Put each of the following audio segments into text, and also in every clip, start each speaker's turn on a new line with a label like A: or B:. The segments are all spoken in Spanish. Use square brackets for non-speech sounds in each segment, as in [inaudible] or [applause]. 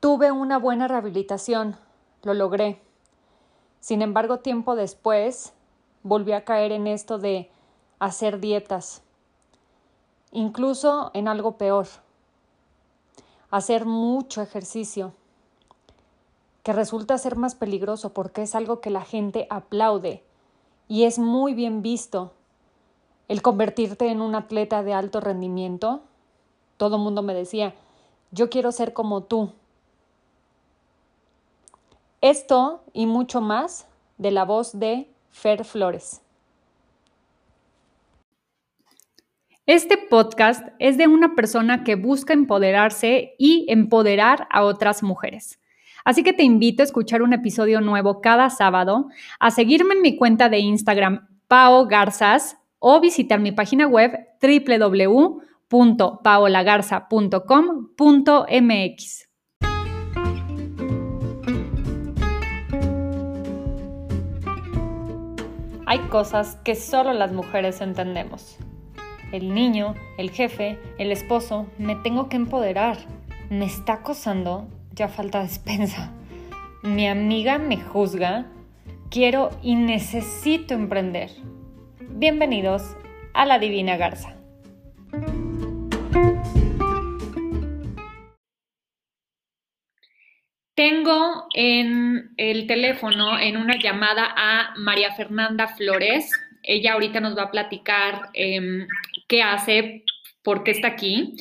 A: Tuve una buena rehabilitación, lo logré. Sin embargo, tiempo después volví a caer en esto de hacer dietas, incluso en algo peor, hacer mucho ejercicio, que resulta ser más peligroso porque es algo que la gente aplaude y es muy bien visto. El convertirte en un atleta de alto rendimiento, todo mundo me decía, yo quiero ser como tú. Esto y mucho más de la voz de Fer Flores. Este podcast es de una persona que busca empoderarse y empoderar a otras mujeres. Así que te invito a escuchar un episodio nuevo cada sábado, a seguirme en mi cuenta de Instagram Pao Garzas o visitar mi página web www.paolagarza.com.mx. Hay cosas que solo las mujeres entendemos. El niño, el jefe, el esposo, me tengo que empoderar. Me está acosando, ya falta despensa. Mi amiga me juzga. Quiero y necesito emprender. Bienvenidos a la Divina Garza. Tengo en el teléfono, en una llamada a María Fernanda Flores. Ella ahorita nos va a platicar em, qué hace, por qué está aquí.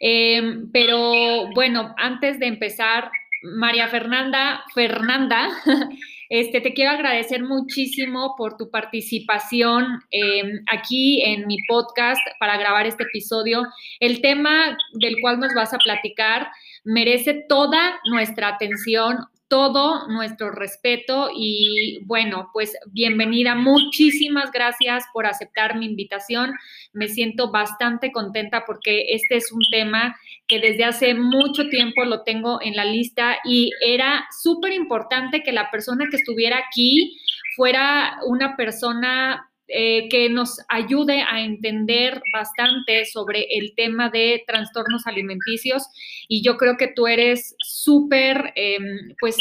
A: Em, pero bueno, antes de empezar, María Fernanda, Fernanda, [laughs] este, te quiero agradecer muchísimo por tu participación em, aquí en mi podcast para grabar este episodio. El tema del cual nos vas a platicar merece toda nuestra atención, todo nuestro respeto y bueno, pues bienvenida. Muchísimas gracias por aceptar mi invitación. Me siento bastante contenta porque este es un tema que desde hace mucho tiempo lo tengo en la lista y era súper importante que la persona que estuviera aquí fuera una persona eh, que nos ayude a entender bastante sobre el tema de trastornos alimenticios y yo creo que tú eres súper, em, pues,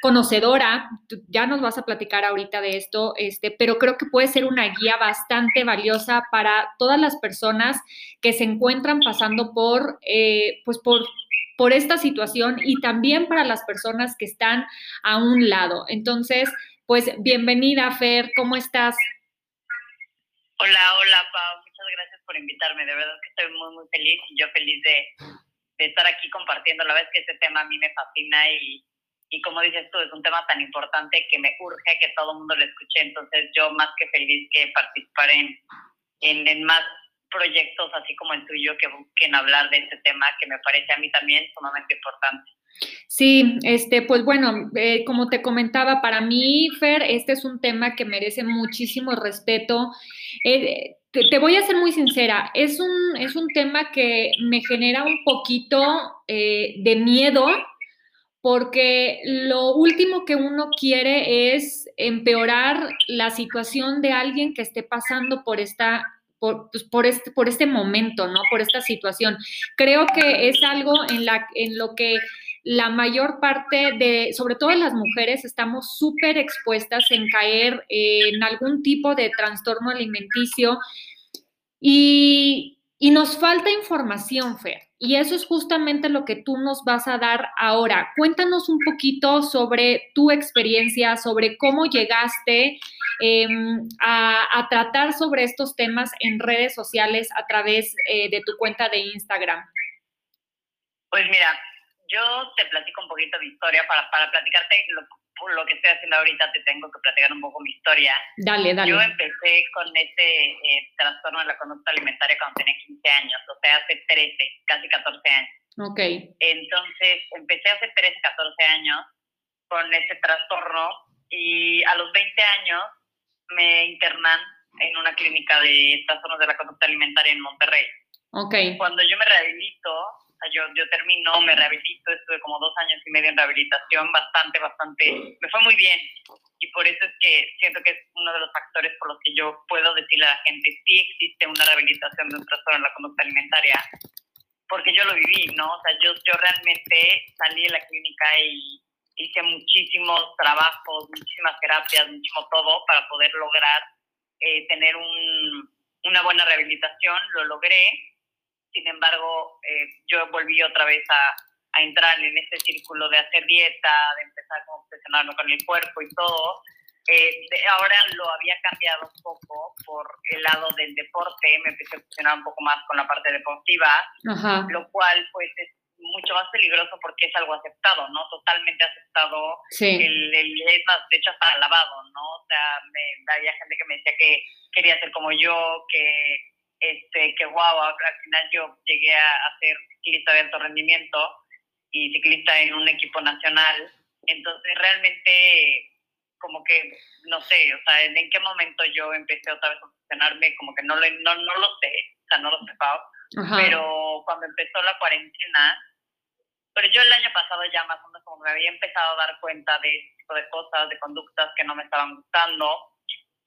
A: conocedora, ya nos vas a platicar ahorita de esto, este, pero creo que puede ser una guía bastante valiosa para todas las personas que se encuentran pasando por, eh, pues por, por esta situación y también para las personas que están a un lado. Entonces, pues bienvenida, Fer, ¿cómo estás?
B: Hola, hola, Pau. Muchas gracias por invitarme. De verdad que estoy muy, muy feliz y yo feliz de, estar aquí compartiendo. La verdad es que este tema a mí me fascina y, y como dices tú, es un tema tan importante que me urge que todo el mundo lo escuche. Entonces yo más que feliz que participar en, en, en más proyectos así como el tuyo que busquen hablar de este tema que me parece a mí también sumamente importante.
A: Sí, este, pues bueno, eh, como te comentaba, para mí, Fer, este es un tema que merece muchísimo respeto. Eh, te, voy a ser muy sincera, es un, es un tema que me genera un poquito eh, de miedo porque lo último que uno quiere es empeorar la situación de alguien que esté pasando por esta por, pues, por, este, por este momento, ¿no? Por esta situación. Creo que es algo en lo que la mayor parte de, sobre todo las mujeres, estamos súper expuestas en caer en algún tipo de trastorno alimenticio y, y nos falta información, Fer. Y eso es justamente lo que tú nos vas a dar ahora. Cuéntanos un poquito sobre tu experiencia, sobre cómo llegaste em, a, tratar sobre estos temas en redes sociales a través eh, de tu cuenta de Instagram.
B: Pues mira, yo te platico un poquito mi historia para, para platicarte lo, lo que estoy haciendo ahorita, te tengo que platicar un poco mi historia.
A: Dale, dale.
B: Yo empecé con este eh, trastorno de la conducta alimentaria cuando tenía 15 años, o sea, hace 13, casi 14 años.
A: Ok.
B: Entonces, empecé hace 13, 14 años con ese trastorno y a los 20 años me internan en una clínica de trastornos de la conducta alimentaria en Monterrey.
A: Ok.
B: Cuando yo me rehabilito, yo, yo termino, me rehabilito, estuve como dos años y medio en rehabilitación, bastante, bastante, me fue muy bien. Y por eso es que siento que es uno de los factores por los que yo puedo decirle a la gente, sí existe una rehabilitación de un trastorno en la conducta alimentaria, porque yo lo viví, ¿no? O sea, yo, yo realmente salí de la clínica y hice muchísimos trabajos, muchísimas terapias, muchísimo todo para poder lograr eh, tener un, una buena rehabilitación, lo logré. Sin embargo, eh, yo volví otra vez a, a, entrar en ese círculo de hacer dieta, de empezar a obsesionarme con el cuerpo y todo. Eh, ahora lo había cambiado un poco por el lado del deporte, me empecé a obsesionar un poco más con la parte deportiva, lo cual pues es mucho más peligroso porque es algo aceptado, ¿no? Totalmente aceptado. Sí. El, es más, de hecho, hasta alabado, ¿no? O sea, me, había gente que me decía que quería ser como yo, que, este, que wow, al final yo llegué a, ser ciclista de alto rendimiento y ciclista en un equipo nacional. Entonces, realmente, como que, no sé, o sea, en, qué momento yo empecé otra vez a funcionarme, como que no, no, no lo sé, o sea, no lo sé, Pero cuando empezó la cuarentena, pero yo el año pasado ya más o menos como me había empezado a dar cuenta de este tipo de cosas, de conductas que no me estaban gustando.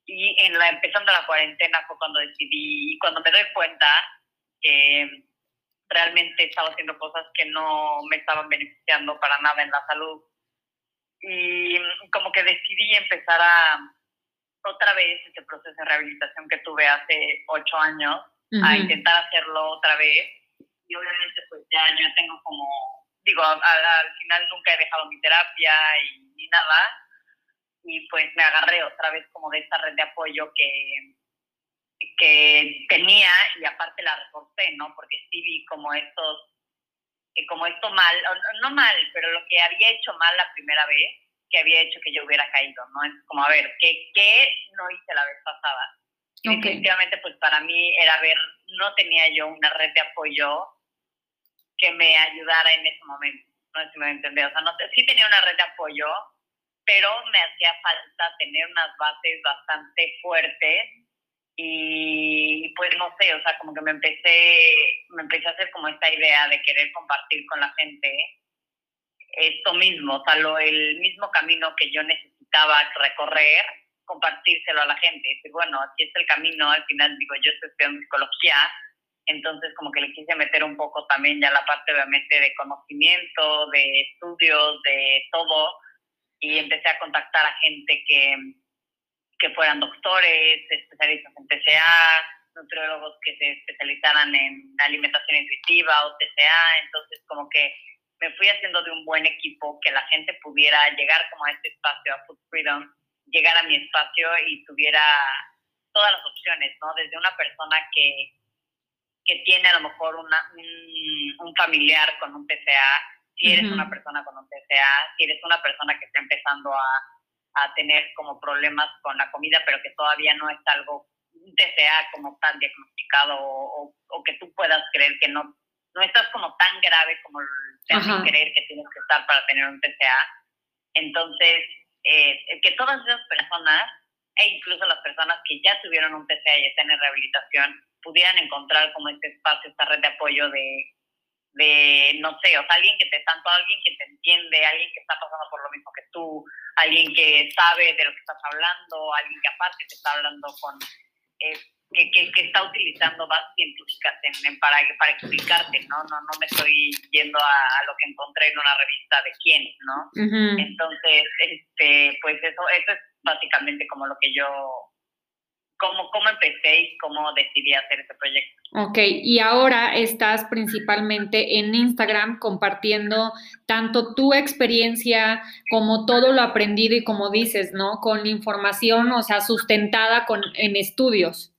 B: Y en la, empezando la cuarentena fue cuando decidí, y cuando me doy cuenta que realmente estaba haciendo cosas que no me estaban beneficiando para nada en la salud. Y como que decidí empezar a otra vez ese proceso de rehabilitación que tuve hace ocho años, a intentar hacerlo otra vez. Y obviamente pues ya yo tengo como digo, al, final nunca he dejado mi terapia y, ni nada, y pues me agarré otra vez como de esta red de apoyo que, que tenía y aparte la reforcé, ¿no? Porque sí vi como estos, como esto mal, no mal, pero lo que había hecho mal la primera vez, que había hecho que yo hubiera caído, ¿no? Es como, a ver, ¿qué, qué no hice la vez pasada? Definitivamente, pues para mí era ver, no tenía yo una red de apoyo que me ayudara en ese momento. No sé si me entendés. O sea, no, sí tenía una red de apoyo, pero me hacía falta tener unas bases bastante fuertes y pues no sé, o sea, como que me empecé, me empecé a hacer como esta idea de querer compartir con la gente esto mismo, o sea, lo, el mismo camino que yo necesitaba recorrer, compartírselo a la gente. Y bueno, así es el camino, al final digo, yo estoy estudiando psicología, entonces como que le quise meter un poco también ya la parte obviamente de conocimiento, de estudios, de todo, y empecé a contactar a gente que, que fueran doctores, especialistas en TCA, nutriólogos que se especializaran en alimentación intuitiva o TCA, entonces como que me fui haciendo de un buen equipo que la gente pudiera llegar como a este espacio, a Food Freedom, llegar a mi espacio y tuviera todas las opciones, ¿no? Desde una persona que que tiene a lo mejor una, un, familiar con un TCA, si eres una persona con un TCA, si eres una persona que está empezando a, a, tener como problemas con la comida, pero que todavía no es algo, un TCA como tal diagnosticado o, o, que tú puedas creer que no, no estás como tan grave como te hacen creer que tienes que estar para tener un TCA. Entonces, eh, que todas esas personas, e incluso las personas que ya tuvieron un TCA y están en rehabilitación, pudieran encontrar como este espacio, esta red de apoyo de, de no sé, o sea, alguien que te, tanto alguien que te entiende, alguien que está pasando por lo mismo que tú, alguien que sabe de lo que estás hablando, alguien que aparte te está hablando con, eh, que, que, que, está utilizando bases científicas en, para, para explicarte, ¿no? ¿no? No me estoy yendo a, lo que encontré en una revista de quién, ¿no? Entonces, este, pues eso, eso es básicamente como lo que yo cómo, cómo empecé y cómo decidí hacer ese proyecto.
A: Ok, y ahora estás principalmente en Instagram compartiendo tanto tu experiencia como todo lo aprendido y como dices, ¿no? Con información, o sea, sustentada con, en estudios.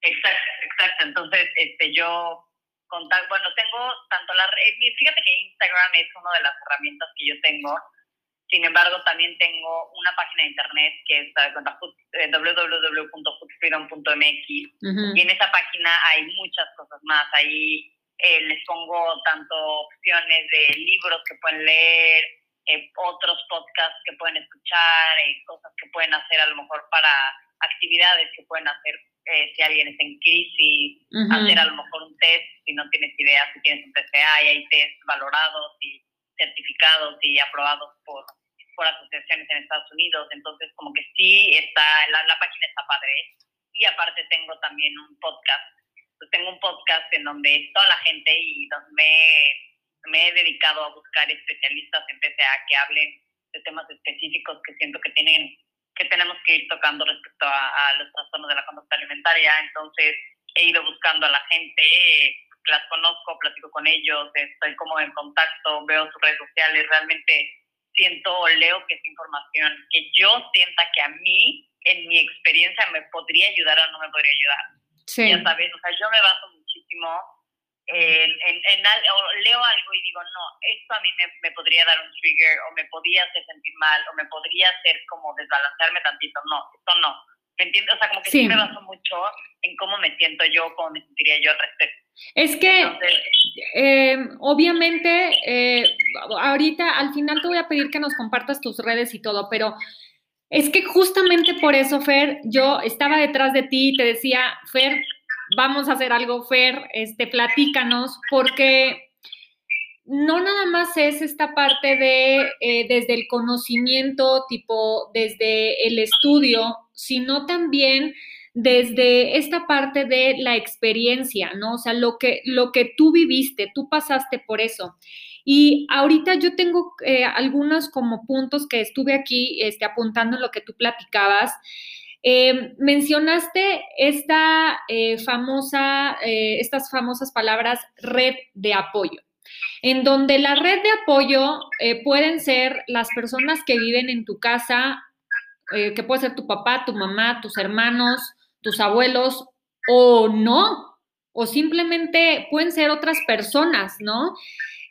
B: Exacto, exacto. Entonces, este, yo bueno, tengo tanto la, fíjate que Instagram es una de las herramientas que yo tengo sin embargo, también tengo una página de internet que es eh, www.foodfreedom.mx y en esa página hay muchas cosas más. Ahí eh, les pongo tanto opciones de libros que pueden leer, eh, otros podcasts que pueden escuchar, cosas que pueden hacer a lo mejor para actividades que pueden hacer si alguien está en crisis, hacer a lo mejor un test si no tienes idea si tienes un TCA y hay test valorados y certificados y aprobados por, por asociaciones en Estados Unidos, entonces como que sí está, la, la página está padre. Y aparte tengo también un podcast pues tengo un podcast en donde toda la gente y me, me he dedicado a buscar especialistas en TCA que hablen de temas específicos que siento que tienen que tenemos que ir tocando respecto a, los trastornos de la conducta alimentaria. Entonces, he ido buscando a la gente, las conozco, platico con ellos, estoy como en contacto, veo sus redes sociales, realmente siento o leo que es información que yo sienta que a mí, en mi experiencia, me podría ayudar o no me podría ayudar. Sí. Ya sabes, o sea, yo me baso muchísimo en, en, o leo algo y digo, no, esto a mí me, me, podría dar un trigger o me podría hacer sentir mal o me podría hacer como desbalancearme tantito. No, esto no. ¿Me entiendes? O sea, como que sí. me baso mucho en cómo me siento yo, cómo me sentiría yo al respecto.
A: Es que, eh, obviamente, eh, ahorita al final te voy a pedir que nos compartas tus redes y todo, pero es que justamente por eso, Fer, yo estaba detrás de ti y te decía, Fer, vamos a hacer algo, Fer, este, platícanos, porque no nada más es esta parte de eh, desde el conocimiento, tipo desde el estudio, sino también desde esta parte de la experiencia, ¿no? O sea, lo que, lo que tú viviste, tú pasaste por eso. Y ahorita yo tengo eh, algunos como puntos que estuve aquí este, apuntando en lo que tú platicabas. Eh, mencionaste esta eh, famosa, estas famosas palabras red de apoyo, en donde la red de apoyo pueden ser las personas que viven en tu casa, que puede ser tu papá, tu mamá, tus hermanos, tus abuelos, o no, o simplemente pueden ser otras personas, ¿no?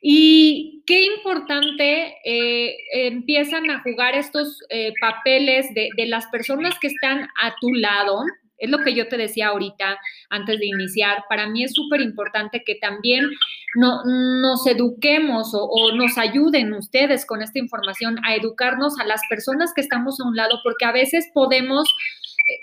A: Y qué importante eh, empiezan a jugar estos eh, papeles de, las personas que están a tu lado. Es lo que yo te decía ahorita antes de iniciar. Para mí es súper importante que también no, nos eduquemos o, o nos ayuden ustedes con esta información a educarnos a las personas que estamos a un lado, porque a veces podemos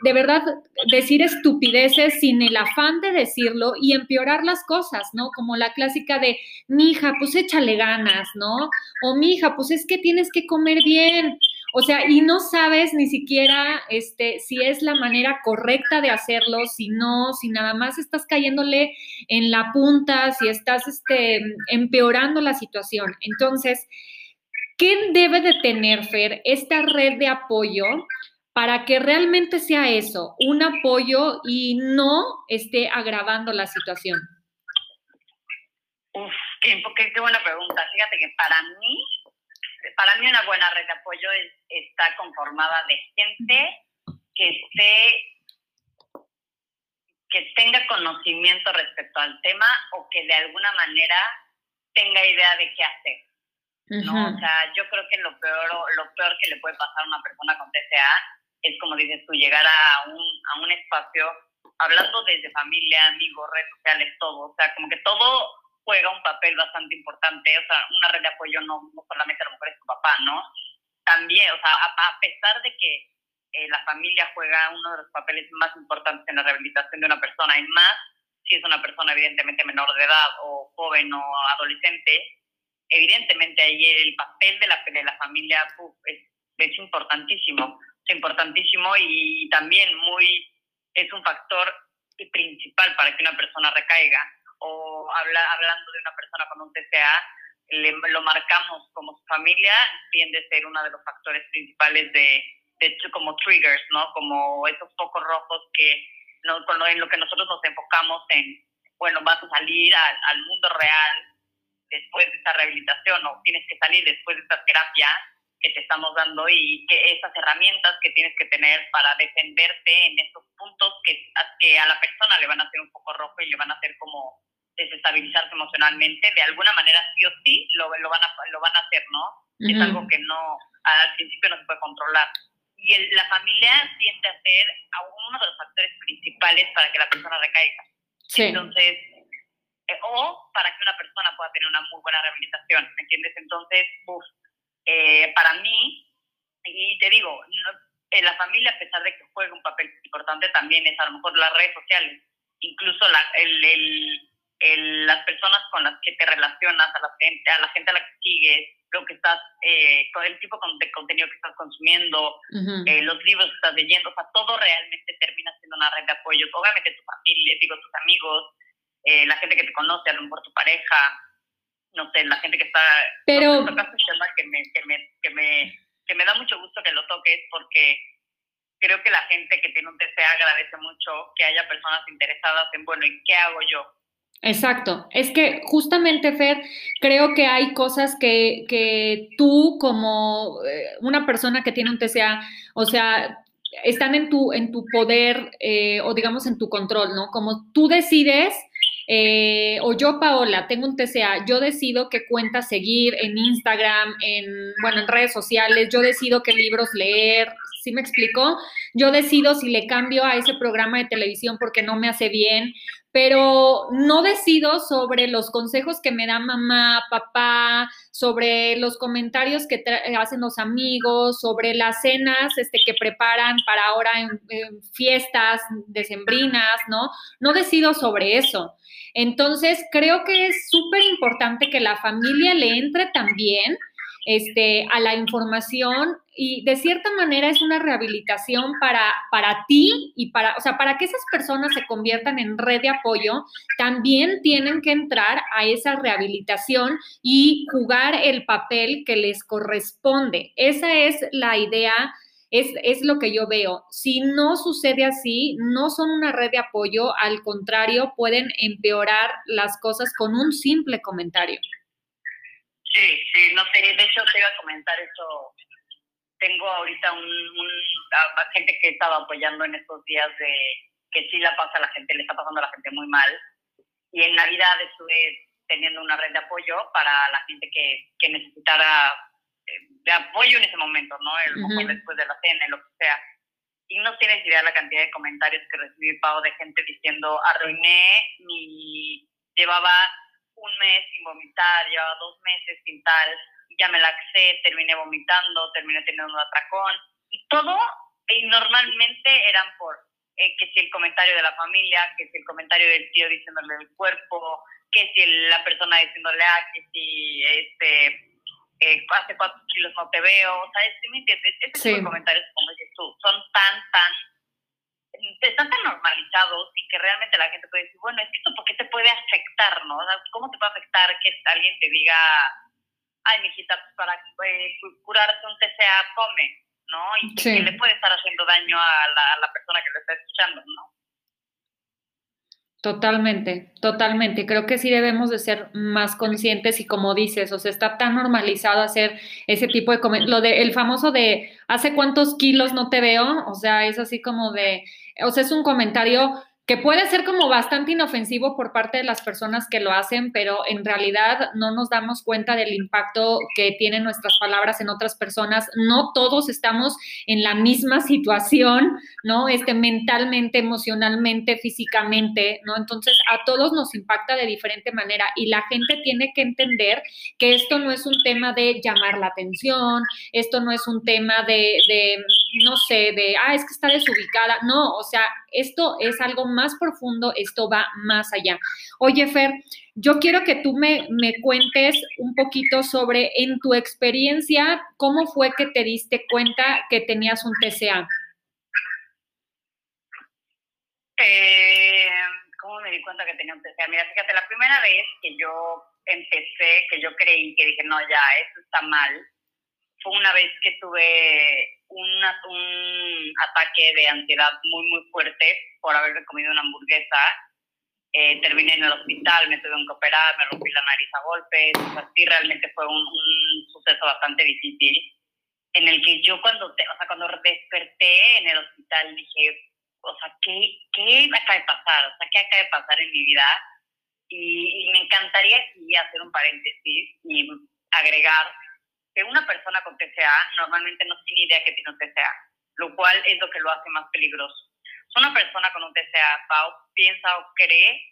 A: de verdad decir estupideces sin el afán de decirlo y empeorar las cosas, ¿no? Como la clásica de, mi hija, pues échale ganas, ¿no? O mi hija, pues es que tienes que comer bien. O sea, y no sabes ni siquiera este, si es la manera correcta de hacerlo, si no, si nada más estás cayéndole en la punta, si estás este, empeorando la situación. Entonces, ¿qué debe de tener, Fer, esta red de apoyo para que realmente sea eso, un apoyo y no esté agravando la situación?
B: Uf, qué, buena pregunta. Fíjate que para mí, para mí una buena red de apoyo está conformada de gente que esté que tenga conocimiento respecto al tema o que de alguna manera tenga idea de qué hacer. ¿no? O sea, yo creo que lo peor, lo peor que le puede pasar a una persona con TCA es como dices tú, llegar a un, a un espacio hablando desde familia, amigos, redes sociales, todo. O sea, como que todo juega un papel bastante importante. O sea, una red de apoyo no, no solamente a lo mejor es tu papá, ¿no? También, o sea, a, pesar de que eh, la familia juega uno de los papeles más importantes en la rehabilitación de una persona, y más si es una persona evidentemente menor de edad o joven o adolescente, evidentemente ahí el papel de la, de la familia es, es importantísimo importantísimo y también muy es un factor principal para que una persona recaiga. O habla, hablando de una persona con un TCA, le, lo marcamos como su familia, tiende a ser uno de los factores principales de, de como triggers, ¿no? Como esos focos rojos que no, en lo que nosotros nos enfocamos en, bueno, vas a salir al, al mundo real después de esta rehabilitación o tienes que salir después de esta terapia que te estamos dando y que esas herramientas que tienes que tener para defenderte en esos puntos que, que a la persona le van a hacer un poco rojo y le van a hacer como desestabilizarse emocionalmente, de alguna manera sí o sí lo, lo, van, a, lo van a hacer, ¿no? Es algo que no, al principio no se puede controlar. Y la familia tiende a ser uno de los factores principales para que la persona recaiga. Entonces, eh, o para que una persona pueda tener una muy buena rehabilitación, ¿me entiendes? Entonces, uff, eh, para mí, y te digo, en la familia, a pesar de que juega un papel importante, también es a lo mejor las redes sociales, incluso la, el, el, las personas con las que te relacionas, a la gente a la, gente a la que sigues, lo que estás, eh, con el tipo de contenido que estás consumiendo, eh, los libros que estás leyendo, o sea, todo realmente termina siendo una red de apoyo. Obviamente tu familia, digo, tus amigos, eh, la gente que te conoce, a lo mejor tu pareja, no sé, la gente que está...
A: Pero...
B: No, un tema que me, que, me, que, me, que me da mucho gusto que lo toques porque creo que la gente que tiene un TCA agradece mucho que haya personas interesadas en, bueno, ¿y qué hago yo?
A: Exacto. Es que justamente, Fer, creo que hay cosas que, que tú como eh, una persona que tiene un TCA, o sea, están en tu, en tu poder eh, o digamos en tu control, ¿no? Como tú decides eh, o yo, Paola, tengo un TCA, yo decido qué cuenta seguir en Instagram, en, bueno, en redes sociales, yo decido qué libros leer, ¿sí me explico? Yo decido si le cambio a ese programa de televisión porque no me hace bien, pero no decido sobre los consejos que me da mamá, papá, sobre los comentarios que hacen los amigos, sobre las cenas este, que preparan para ahora en fiestas decembrinas, ¿no? No decido sobre eso. Entonces, creo que es súper importante que la familia le entre también este, a la información y de cierta manera es una rehabilitación para, para ti y para, o sea, para que esas personas se conviertan en red de apoyo, también tienen que entrar a esa rehabilitación y jugar el papel que les corresponde. Esa es la idea. Es, es, lo que yo veo. Si no sucede así, no son una red de apoyo, al contrario, pueden empeorar las cosas con un simple comentario.
B: Sí, sí, no sé, de hecho te iba a comentar eso. Tengo ahorita un, gente que he estado apoyando en estos días de que sí la pasa a la gente, le está pasando a la gente muy mal. Y en Navidad estuve teniendo una red de apoyo para la gente que, que necesitara eh, de apoyo en ese momento, ¿no? El, después de la cena, lo que sea. Y no tienes idea la cantidad de comentarios que recibí, Pau, de gente diciendo, arruiné mi... Llevaba un mes sin vomitar, llevaba dos meses sin tal, y ya me laxé, terminé vomitando, terminé teniendo un atracón, y todo, y normalmente eran por eh, que si el comentario de la familia, que si el comentario del tío diciéndole el cuerpo, que si la persona diciéndole, ah, que si este, eh, hace cuatro kilos no te veo, o sea, ¿me entiendes? Ese tipo de comentarios, como dices tú, son tan, tan están tan normalizados y que realmente la gente puede decir, bueno, es que esto por qué te puede afectar, ¿no? ¿Cómo te puede afectar que alguien te diga, ay, mijita, pues para eh, curarte un TCA, come, ¿no? Y que le puede estar haciendo daño a la, a la persona que lo está escuchando, ¿no?
A: Totalmente, totalmente. Creo que sí debemos de ser más conscientes y como dices, o sea, está tan normalizado hacer ese tipo de lo de el famoso de hace cuántos kilos no te veo, o sea, es así como de, o sea, es un comentario que puede ser como bastante inofensivo por parte de las personas que lo hacen, pero en realidad no nos damos cuenta del impacto que tienen nuestras palabras en otras personas. No todos estamos en la misma situación, ¿no? Este, mentalmente, emocionalmente, físicamente, ¿no? Entonces, a todos nos impacta de diferente manera y la gente tiene que entender que esto no es un tema de llamar la atención, esto no es un tema de, de no sé, de, ah, es que está desubicada. No, o sea, esto es algo más profundo, esto va más allá. Oye, Fer, yo quiero que tú me, me cuentes un poquito sobre, en tu experiencia, cómo fue que te diste cuenta que tenías un TCA.
B: Eh, ¿Cómo me di cuenta que tenía un TCA? Mira, fíjate, la primera vez que yo empecé, que yo creí que dije, no, ya, esto está mal, fue una vez que tuve un ataque de ansiedad muy, muy fuerte por haberme comido una hamburguesa. Eh, terminé en el hospital, me tuve que operar, me rompí la nariz a golpes. O sí, realmente fue un, un, suceso bastante difícil. En el que yo, cuando, o sea, cuando desperté en el hospital, dije, o sea, ¿qué, ¿qué acaba de pasar? O sea, ¿qué acaba de pasar en mi vida? Y, y me encantaría aquí hacer un paréntesis y agregar que una persona con TCA normalmente no tiene idea que tiene un TCA, lo cual es lo que lo hace más peligroso. Una persona con un TCA, Pau, piensa o cree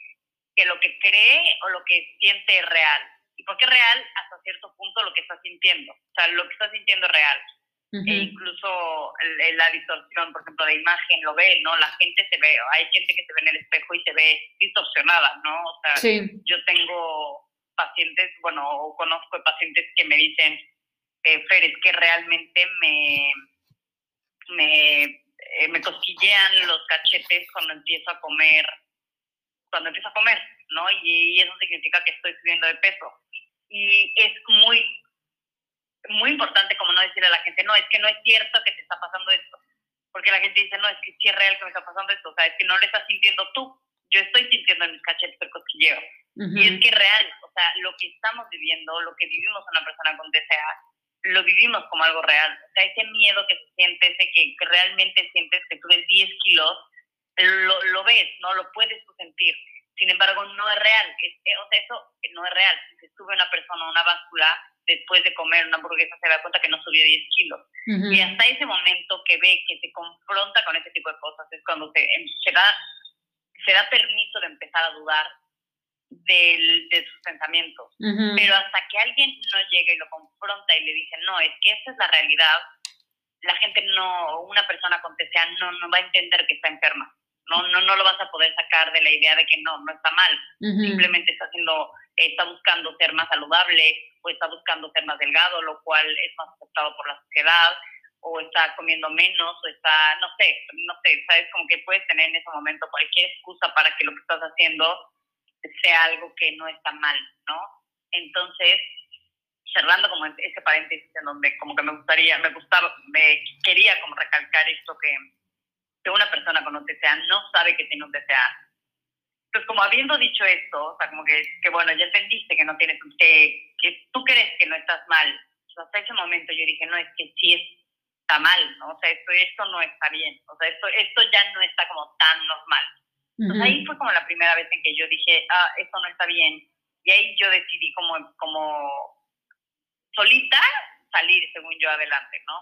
B: que lo que cree o lo que siente es real. ¿Y por qué real? Hasta cierto punto lo que está sintiendo. O sea, lo que está sintiendo es real. E incluso la distorsión, por ejemplo, de imagen lo ve, ¿no? La gente se ve, hay gente que se ve en el espejo y se ve distorsionada, ¿no? O sea, yo tengo pacientes, bueno, conozco pacientes que me dicen, eh, Fer, es que realmente me, me, eh, me cosquillean los cachetes cuando empiezo a comer, cuando empiezo a comer, ¿no? Y, eso significa que estoy subiendo de peso. Y es muy, muy importante como no decirle a la gente, no, es que no es cierto que te está pasando esto. Porque la gente dice, no, es que sí es real que me está pasando esto. O sea, es que no lo estás sintiendo tú. Yo estoy sintiendo en mis cachetes el cosquilleo. Y es que es real. O sea, lo que estamos viviendo, lo que vivimos una persona con DCA, lo vivimos como algo real. O sea, ese miedo que se siente, ese que realmente sientes que subes 10 kilos, lo, lo ves, ¿no? Lo puedes sentir. Sin embargo, no es real. Eh, o sea, eso no es real. Si se sube una persona a una báscula después de comer una hamburguesa, se da cuenta que no subió 10 kilos. Y hasta ese momento que ve, que se confronta con ese tipo de cosas, es cuando se, em, se, da, se da permiso de empezar a dudar del, de sus pensamientos. Pero hasta que alguien no llega y lo confronta y le dice, no, es que esa es la realidad, la gente no, una persona con TCA no, no va a entender que está enferma. No, no, no lo vas a poder sacar de la idea de que no, no está mal. Simplemente está haciendo, está buscando ser más saludable o está buscando ser más delgado, lo cual es más aceptado por la sociedad o está comiendo menos, o está, no sé, no sé, sabes, como que puedes tener en ese momento cualquier excusa para que lo que estás haciendo sea algo que no está mal, ¿no? Entonces, cerrando como ese paréntesis en donde como que me gustaría, me gustaba, me quería como recalcar esto que, que una persona con un TCA no sabe que tiene un TCA. Pues como habiendo dicho esto, o sea, como que, que bueno, ya entendiste que no tienes, que, que tú crees que no estás mal. hasta ese momento yo dije, no, es que sí está mal, ¿no? O sea, esto, esto no está bien. O sea, esto, esto ya no está como tan normal ahí fue como la primera vez en que yo dije, ah, esto no está bien. Y ahí yo decidí como, como solita salir, según yo, adelante, ¿no?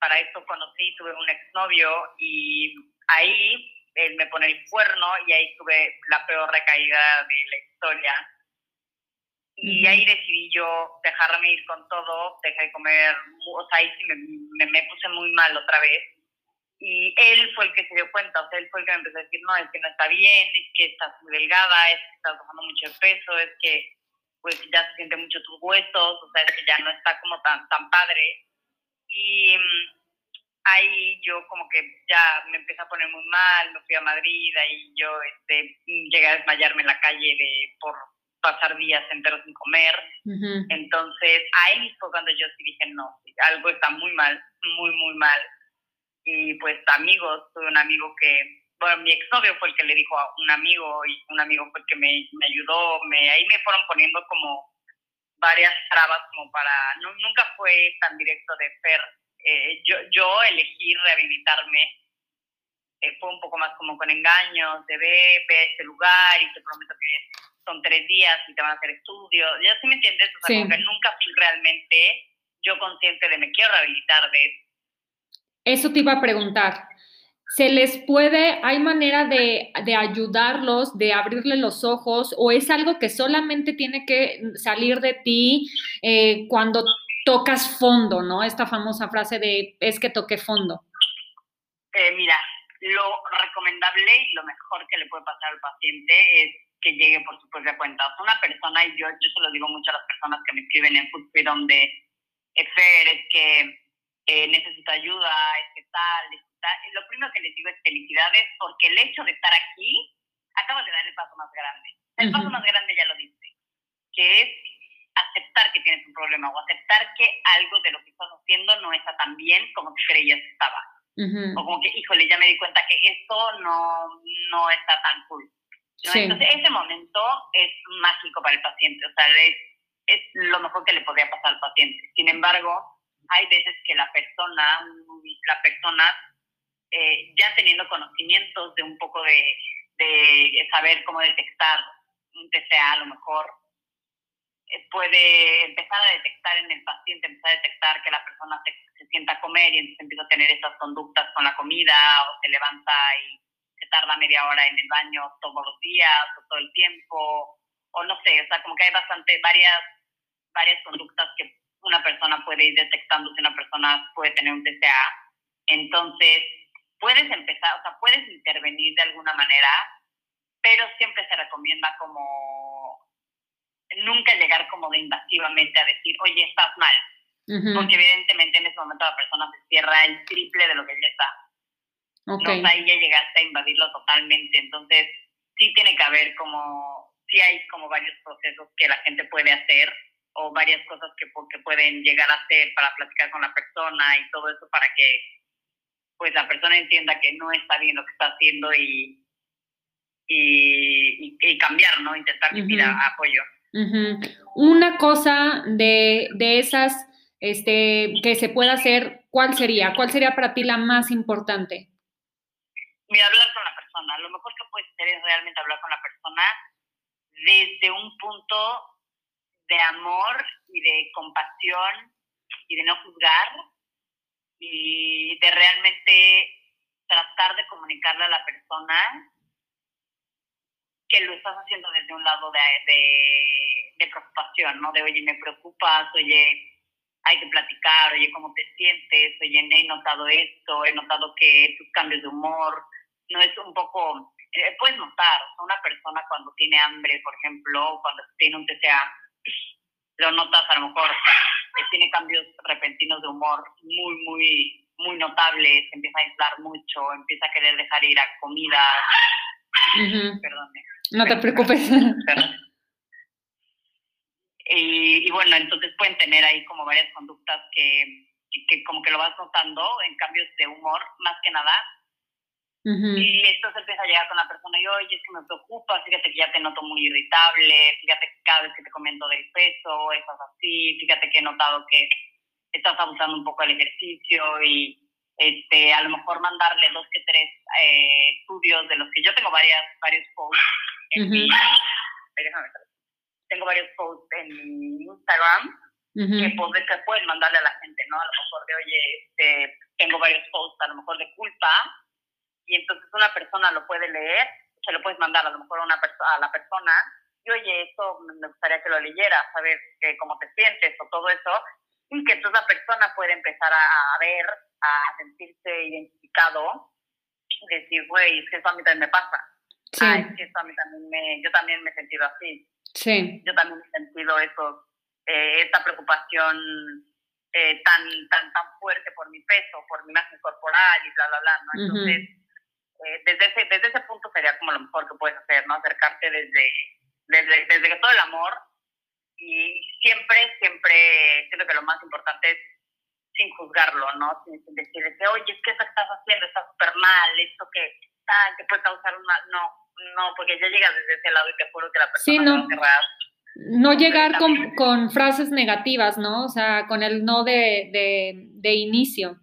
B: Para esto conocí, tuve un exnovio y ahí él me pone el cuerno y ahí tuve la peor recaída de la historia. Y ahí decidí yo dejarme ir con todo, dejé de comer, o sea, ahí sí me, me puse muy mal otra vez y él fue el que se dio cuenta, o sea, él fue el que me empezó a decir, no, es que no está bien, es que estás muy delgada, es que estás bajando mucho peso, es que pues ya se siente mucho tus huesos, o sea, es que ya no está como tan, tan padre. Y mm, ahí yo como que ya me empecé a poner muy mal, me fui a Madrid, ahí yo este, llegué a desmayarme en la calle de, por pasar días enteros sin comer. Entonces ahí fue cuando yo sí dije, no, algo está muy mal, muy, muy mal y pues amigos, tuve un amigo que, bueno, mi exnovio fue el que le dijo a un amigo y un amigo fue el que me, me ayudó, me, ahí me fueron poniendo como varias trabas como para, nunca fue tan directo de ser, eh, yo, yo elegí rehabilitarme, eh, fue un poco más como con engaños, de ve, ve este lugar y te prometo que son tres días y te van a hacer estudios, ya sí me entiendes, o sea, que nunca fui realmente yo consciente de me quiero rehabilitar de
A: eso te iba a preguntar. ¿Se les puede, hay manera de, ayudarlos, de abrirle los ojos, o es algo que solamente tiene que salir de ti eh, cuando tocas fondo, ¿no? Esta famosa frase de es que toqué fondo.
B: Eh, mira, lo recomendable y lo mejor que le puede pasar al paciente es que llegue por su propia cuenta. una persona, y yo, yo se lo digo mucho a las personas que me escriben en Food donde es que eh, necesito ayuda, es que tal, es tal. Lo primero que les digo es felicidades porque el hecho de estar aquí acaba de dar el paso más grande. El paso más grande ya lo dice, que es aceptar que tienes un problema o aceptar que algo de lo que estás haciendo no está tan bien como tú creías que estaba. O como que, híjole, ya me di cuenta que esto no, no está tan cool. Entonces, ese momento es mágico para el paciente, o sea, es, es lo mejor que le podría pasar al paciente. Sin embargo, hay veces que la persona, la persona eh, ya teniendo conocimientos de un poco de, de, saber cómo detectar un TCA a lo mejor, eh, puede empezar a detectar en el paciente, empezar a detectar que la persona se, se, sienta a comer y entonces empieza a tener esas conductas con la comida o se levanta y se tarda media hora en el baño todos los días o todo el tiempo o no sé, o sea, como que hay bastante, varias, varias conductas que una persona puede ir detectando si una persona puede tener un TCA. Entonces, puedes empezar, o sea, puedes intervenir de alguna manera, pero siempre se recomienda como nunca llegar como de invasivamente a decir, oye, estás mal. porque evidentemente en ese momento la persona se cierra el triple de lo que ya está. Okay. ahí ya llegaste a invadirlo totalmente, entonces sí tiene que haber como, sí hay como varios procesos que la gente puede hacer o varias cosas que, que pueden llegar a hacer para platicar con la persona y todo eso para que pues la persona entienda que no está bien lo que está haciendo y, y, cambiar, ¿no? Intentar pedir apoyo.
A: Una cosa de, de esas este, que se pueda hacer, ¿cuál sería? ¿Cuál sería para ti la más importante?
B: Mira, hablar con la persona. Lo mejor que puedes hacer es realmente hablar con la persona desde un punto de amor y de compasión y de no juzgar y de realmente tratar de comunicarle a la persona que lo estás haciendo desde un lado de, de, preocupación, ¿no? De, oye, me preocupas, oye, hay que platicar, oye, ¿cómo te sientes? Oye, he notado esto, he notado que tus cambios de humor, no es un poco, eh, puedes notar, una persona cuando tiene hambre, por ejemplo, cuando tiene un TCA, lo notas a lo mejor, que tiene cambios repentinos de humor muy, muy, muy notables, empieza a inflar mucho, empieza a querer dejar ir a comida.
A: Perdón. No te preocupes.
B: Y, bueno, entonces pueden tener ahí como varias conductas que, que, como que lo vas notando en cambios de humor, más que nada. Y esto se empieza a llegar con la persona y, oye, es que me preocupa, fíjate que ya te noto muy irritable, fíjate que cada vez que te comento del peso, estás así, fíjate que he notado que estás abusando un poco del ejercicio y este, a lo mejor mandarle dos que tres eh, estudios de los que yo tengo varias, varios posts en mi, tengo varios posts en Instagram que, puedes, que pueden mandarle a la gente, ¿no? A lo mejor de, oye, este, tengo varios posts a lo mejor de culpa y entonces una persona lo puede leer, se lo puedes mandar a lo mejor a, una a la persona y oye, esto me gustaría que lo leyera, saber que, cómo te sientes o todo eso, y que entonces la persona puede empezar a, ver, a sentirse identificado y decir, güey, es que eso a mí también me pasa. Sí. Ay, es que eso a mí también me, yo también me he sentido así.
A: Sí.
B: Yo también he sentido eso, eh, esta preocupación eh, tan, tan, tan fuerte por mi peso, por mi imagen corporal y bla, bla, bla, ¿no? Entonces, eh, desde, ese, desde ese punto sería como lo mejor que puedes hacer, ¿no? Acercarte desde, desde, desde todo el amor y siempre, siempre siento que lo más importante es sin juzgarlo, ¿no? Sin, decirle que, oye, es que que estás haciendo está súper mal, esto que tal, que puede causar un mal. No, no, porque ya llegas desde ese lado y te juro que la persona sí, no. va
A: no llegar con, con, frases negativas, ¿no? O sea, con el no de, de, de inicio.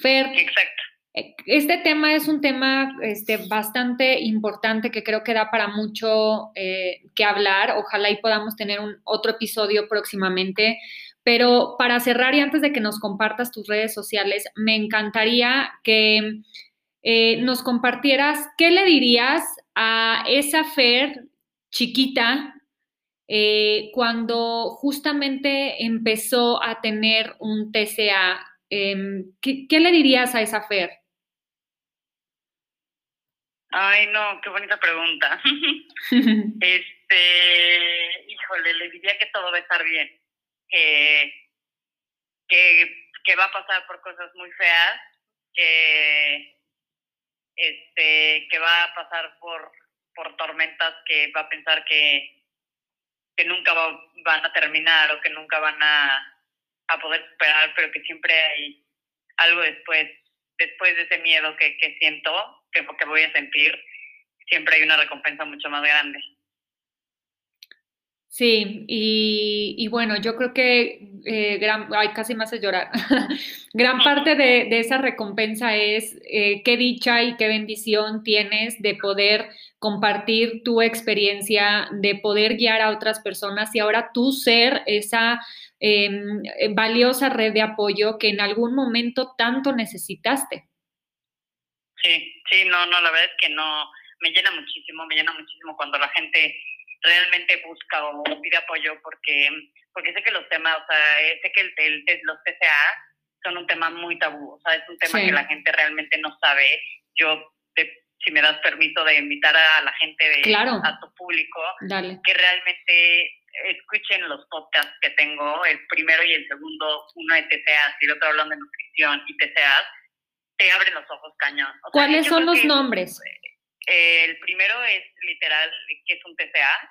A: Fer,
B: Exacto.
A: Eh, este tema es un tema este, bastante importante que creo que da para mucho eh, que hablar. Ojalá y podamos tener un otro episodio próximamente. Pero para cerrar y antes de que nos compartas tus redes sociales, me encantaría que eh, nos compartieras qué le dirías a esa Fer chiquita cuando justamente empezó a tener un TCA. Em, ¿qué, ¿Qué le dirías a esa Fer?
B: Ay, no, qué bonita pregunta. [laughs] este, híjole, le diría que todo va a estar bien, que, que, va a pasar por cosas muy feas, que, este, que va a pasar por, por tormentas que va a pensar que, que nunca van a terminar o que nunca van a, a poder superar, pero que siempre hay algo después, después de ese miedo que, que siento que, que voy a sentir, siempre hay una recompensa mucho más grande.
A: Sí, y, bueno, yo creo que eh, gran, ay, casi me hace llorar. [laughs] gran parte de, esa recompensa es eh, qué dicha y qué bendición tienes de poder compartir tu experiencia, de poder guiar a otras personas y ahora tú ser esa em, valiosa red de apoyo que en algún momento tanto necesitaste.
B: Sí, sí, no, no, la verdad es que no, me llena muchísimo, me llena muchísimo cuando la gente realmente busca o pide apoyo porque, porque sé que los temas, o sea, eh, sé que el, el, los TCA son un tema muy tabú, o sea, es un tema que la gente realmente no sabe. Yo, si me das permiso de invitar a la gente, de, a tu público, que realmente escuchen los podcasts que tengo, el primero y el segundo, uno de TCA y el otro hablando de nutrición y TCA, te abren los ojos cañón.
A: ¿Cuáles son los nombres?
B: Eh, el primero es literal, que es un TCA,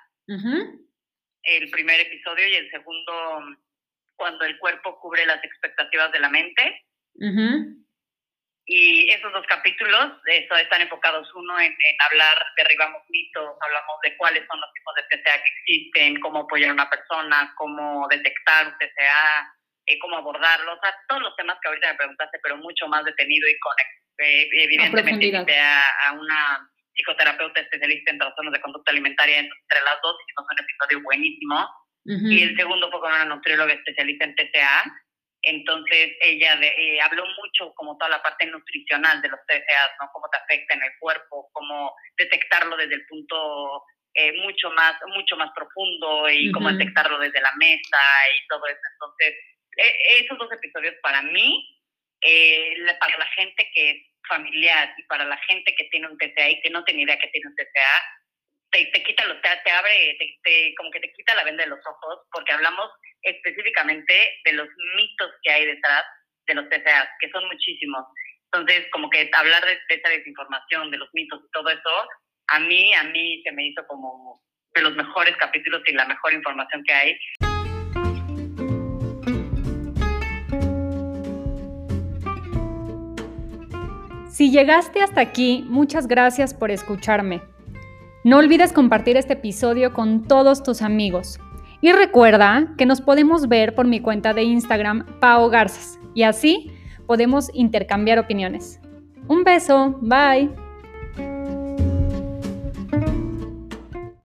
B: el primer episodio, y el segundo, cuando el cuerpo cubre las expectativas de la mente. Y esos dos capítulos eso, están enfocados, uno en, hablar, derribamos mitos, hablamos de cuáles son los tipos de TCA que existen, cómo apoyar a una persona, cómo detectar un TCA, eh, cómo abordarlo, o sea, todos los temas que ahorita me preguntaste, pero mucho más detenido y con, eh, evidentemente, a, a, una psicoterapeuta especialista en trastornos de conducta alimentaria entre las dos, fue un episodio buenísimo. Y el segundo fue con una nutrióloga especialista en TCA, entonces ella eh, habló mucho como toda la parte nutricional de los TCA, ¿no? Cómo te afecta en el cuerpo, cómo detectarlo desde el punto eh, mucho más mucho más profundo y cómo detectarlo desde la mesa y todo eso. Entonces, esos dos episodios para mí, eh, para la gente que es familiar y para la gente que tiene un TCA y que no tiene idea que tiene un TCA, te, te quita los, te, te abre, te, como que te quita la venda de los ojos, porque hablamos específicamente de los mitos que hay detrás de los TCA, que son muchísimos. Entonces, como que hablar de, esa desinformación, de los mitos y todo eso, a mí, a mí se me hizo como de los mejores capítulos y la mejor información que hay.
A: Si llegaste hasta aquí, muchas gracias por escucharme. No olvides compartir este episodio con todos tus amigos. Y recuerda que nos podemos ver por mi cuenta de Instagram, Pao Garzas, y así podemos intercambiar opiniones. Un beso, bye.